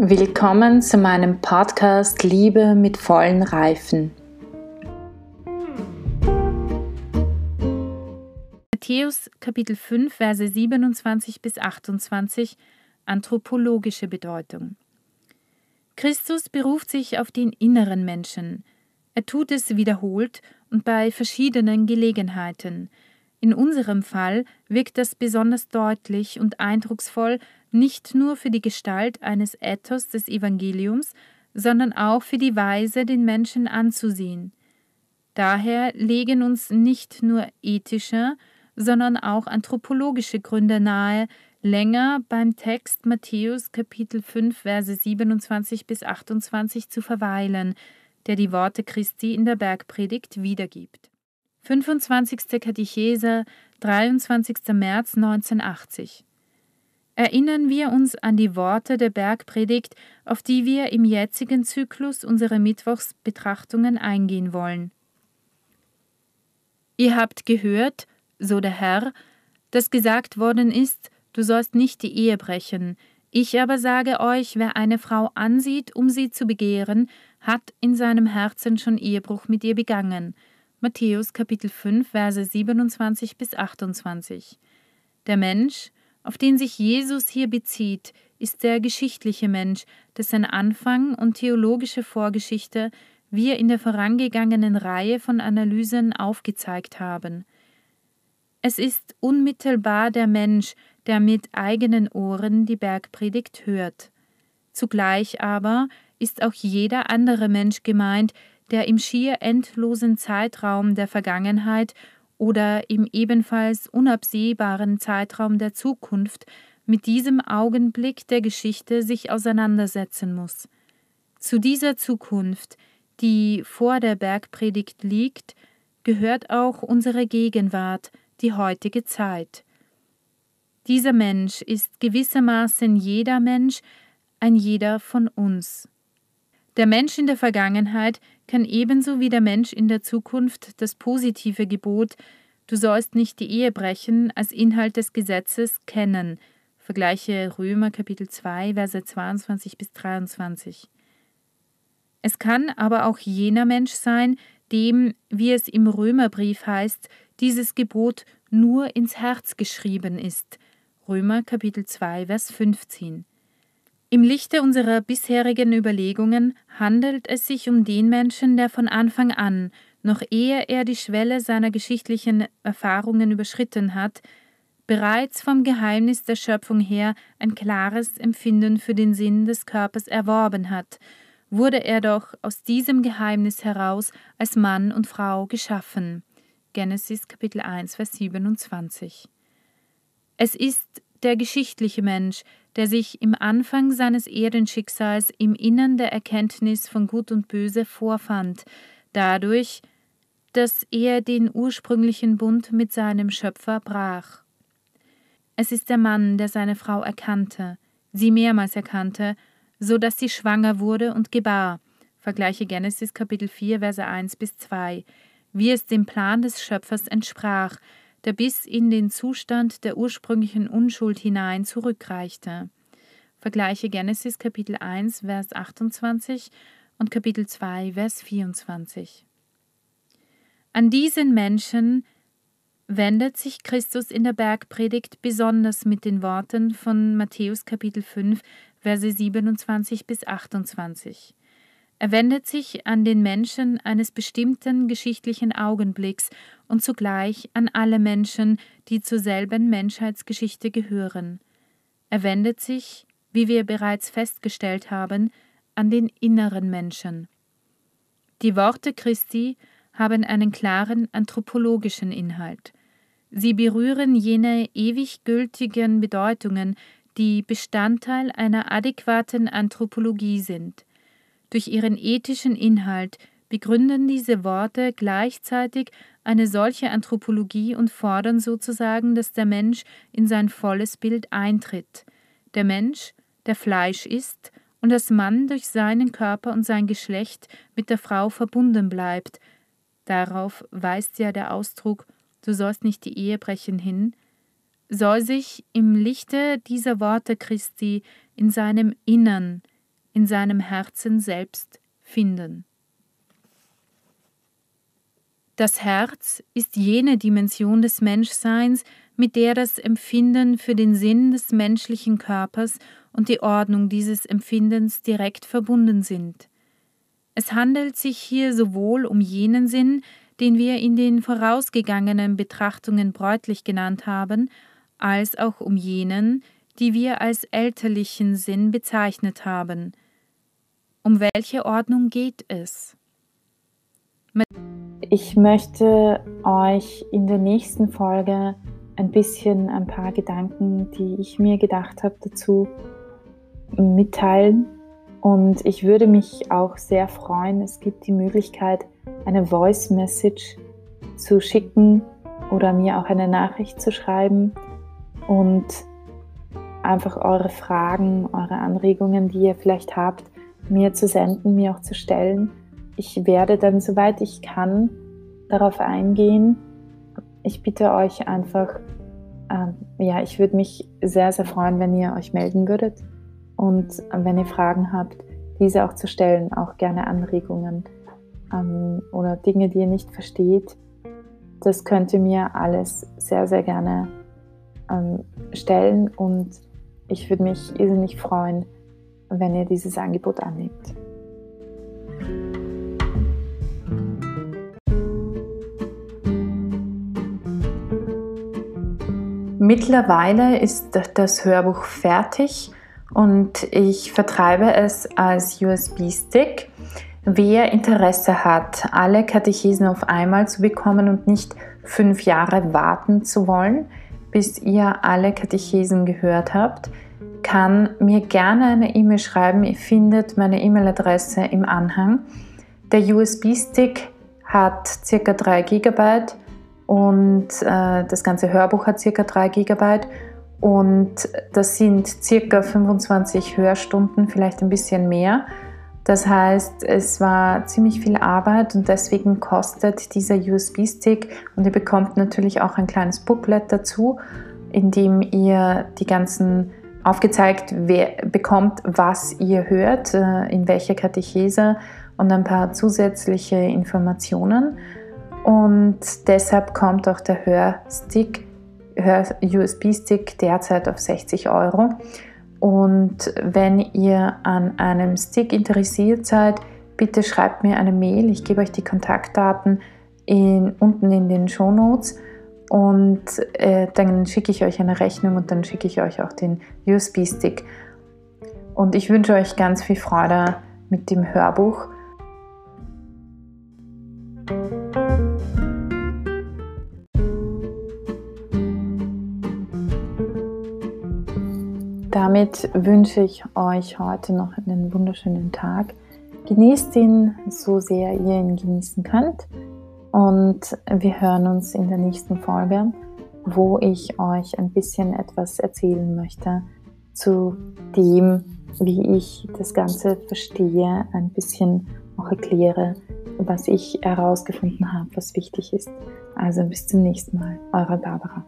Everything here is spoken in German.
Willkommen zu meinem Podcast Liebe mit vollen Reifen. Matthäus Kapitel 5 Verse 27 bis 28 Anthropologische Bedeutung. Christus beruft sich auf den inneren Menschen. Er tut es wiederholt und bei verschiedenen Gelegenheiten. In unserem Fall wirkt das besonders deutlich und eindrucksvoll nicht nur für die Gestalt eines Ethos des Evangeliums, sondern auch für die Weise, den Menschen anzusehen. Daher legen uns nicht nur ethische, sondern auch anthropologische Gründe nahe, länger beim Text Matthäus Kapitel 5 Verse 27 bis 28 zu verweilen, der die Worte Christi in der Bergpredigt wiedergibt. 25. Katechese, 23. März 1980 erinnern wir uns an die Worte der Bergpredigt, auf die wir im jetzigen Zyklus unserer Mittwochsbetrachtungen eingehen wollen. Ihr habt gehört, so der Herr, dass gesagt worden ist, du sollst nicht die Ehe brechen. Ich aber sage euch, wer eine Frau ansieht, um sie zu begehren, hat in seinem Herzen schon Ehebruch mit ihr begangen. Matthäus Kapitel 5, Verse 27 bis 28. Der Mensch, auf den sich Jesus hier bezieht, ist der geschichtliche Mensch, dessen Anfang und theologische Vorgeschichte wir in der vorangegangenen Reihe von Analysen aufgezeigt haben. Es ist unmittelbar der Mensch, der mit eigenen Ohren die Bergpredigt hört. Zugleich aber ist auch jeder andere Mensch gemeint, der im schier endlosen Zeitraum der Vergangenheit oder im ebenfalls unabsehbaren Zeitraum der Zukunft mit diesem Augenblick der Geschichte sich auseinandersetzen muss. Zu dieser Zukunft, die vor der Bergpredigt liegt, gehört auch unsere Gegenwart, die heutige Zeit. Dieser Mensch ist gewissermaßen jeder Mensch, ein jeder von uns. Der Mensch in der Vergangenheit kann ebenso wie der Mensch in der Zukunft das positive Gebot Du sollst nicht die Ehe brechen als Inhalt des Gesetzes kennen. Vergleiche Römer Kapitel 2, Verse 22 bis 23. Es kann aber auch jener Mensch sein, dem, wie es im Römerbrief heißt, dieses Gebot nur ins Herz geschrieben ist. Römer Kapitel 2, Vers 15. Im Lichte unserer bisherigen Überlegungen handelt es sich um den Menschen, der von Anfang an, noch ehe er die Schwelle seiner geschichtlichen Erfahrungen überschritten hat, bereits vom Geheimnis der Schöpfung her ein klares Empfinden für den Sinn des Körpers erworben hat, wurde er doch aus diesem Geheimnis heraus als Mann und Frau geschaffen. Genesis Kapitel 1, Vers 27. Es ist der geschichtliche Mensch, der sich im Anfang seines Erdenschicksals im Innern der Erkenntnis von Gut und Böse vorfand, dadurch, dass er den ursprünglichen Bund mit seinem Schöpfer brach. Es ist der Mann, der seine Frau erkannte, sie mehrmals erkannte, so dass sie schwanger wurde und gebar. Vergleiche Genesis Kapitel 4, Verse 1 bis 2, wie es dem Plan des Schöpfers entsprach, der bis in den Zustand der ursprünglichen Unschuld hinein zurückreichte. Vergleiche Genesis Kapitel 1, Vers 28 und Kapitel 2, Vers 24. An diesen Menschen wendet sich Christus in der Bergpredigt besonders mit den Worten von Matthäus Kapitel 5, Verse 27 bis 28. Er wendet sich an den Menschen eines bestimmten geschichtlichen Augenblicks und zugleich an alle Menschen, die zur selben Menschheitsgeschichte gehören. Er wendet sich, wie wir bereits festgestellt haben, an den inneren Menschen. Die Worte Christi haben einen klaren anthropologischen Inhalt. Sie berühren jene ewig gültigen Bedeutungen, die Bestandteil einer adäquaten Anthropologie sind. Durch ihren ethischen Inhalt begründen diese Worte gleichzeitig eine solche Anthropologie und fordern sozusagen, dass der Mensch in sein volles Bild eintritt. Der Mensch, der Fleisch ist, und das Mann durch seinen Körper und sein Geschlecht mit der Frau verbunden bleibt, darauf weist ja der Ausdruck Du sollst nicht die Ehe brechen hin, soll sich im Lichte dieser Worte Christi in seinem Innern, in seinem Herzen selbst finden. Das Herz ist jene Dimension des Menschseins, mit der das Empfinden für den Sinn des menschlichen Körpers und die Ordnung dieses Empfindens direkt verbunden sind. Es handelt sich hier sowohl um jenen Sinn, den wir in den vorausgegangenen Betrachtungen bräutlich genannt haben, als auch um jenen, die wir als elterlichen Sinn bezeichnet haben. Um welche Ordnung geht es? Ich möchte euch in der nächsten Folge ein bisschen ein paar Gedanken, die ich mir gedacht habe, dazu mitteilen. Und ich würde mich auch sehr freuen, es gibt die Möglichkeit, eine Voice Message zu schicken oder mir auch eine Nachricht zu schreiben und einfach eure Fragen, eure Anregungen, die ihr vielleicht habt, mir zu senden, mir auch zu stellen. Ich werde dann, soweit ich kann, darauf eingehen. Ich bitte euch einfach, ähm, ja, ich würde mich sehr, sehr freuen, wenn ihr euch melden würdet und wenn ihr Fragen habt, diese auch zu stellen, auch gerne Anregungen ähm, oder Dinge, die ihr nicht versteht. Das könnt ihr mir alles sehr, sehr gerne ähm, stellen und ich würde mich irrsinnig freuen, wenn ihr dieses Angebot annimmt. Mittlerweile ist das Hörbuch fertig und ich vertreibe es als USB-Stick. Wer Interesse hat, alle Katechesen auf einmal zu bekommen und nicht fünf Jahre warten zu wollen, bis ihr alle Katechesen gehört habt, kann mir gerne eine E-Mail schreiben. Ihr findet meine E-Mail-Adresse im Anhang. Der USB-Stick hat ca. 3 GB und äh, das ganze Hörbuch hat ca. 3 GB und das sind ca. 25 Hörstunden, vielleicht ein bisschen mehr. Das heißt, es war ziemlich viel Arbeit und deswegen kostet dieser USB-Stick und ihr bekommt natürlich auch ein kleines Booklet dazu, in dem ihr die ganzen aufgezeigt wer, bekommt, was ihr hört, äh, in welcher Katechese und ein paar zusätzliche Informationen. Und deshalb kommt auch der Hörstick, Hör-USB-Stick derzeit auf 60 Euro. Und wenn ihr an einem Stick interessiert seid, bitte schreibt mir eine Mail. Ich gebe euch die Kontaktdaten in, unten in den Show Notes und äh, dann schicke ich euch eine Rechnung und dann schicke ich euch auch den USB-Stick. Und ich wünsche euch ganz viel Freude mit dem Hörbuch. Damit wünsche ich euch heute noch einen wunderschönen Tag. Genießt ihn so sehr ihr ihn genießen könnt. Und wir hören uns in der nächsten Folge, wo ich euch ein bisschen etwas erzählen möchte zu dem, wie ich das Ganze verstehe, ein bisschen auch erkläre, was ich herausgefunden habe, was wichtig ist. Also bis zum nächsten Mal, eure Barbara.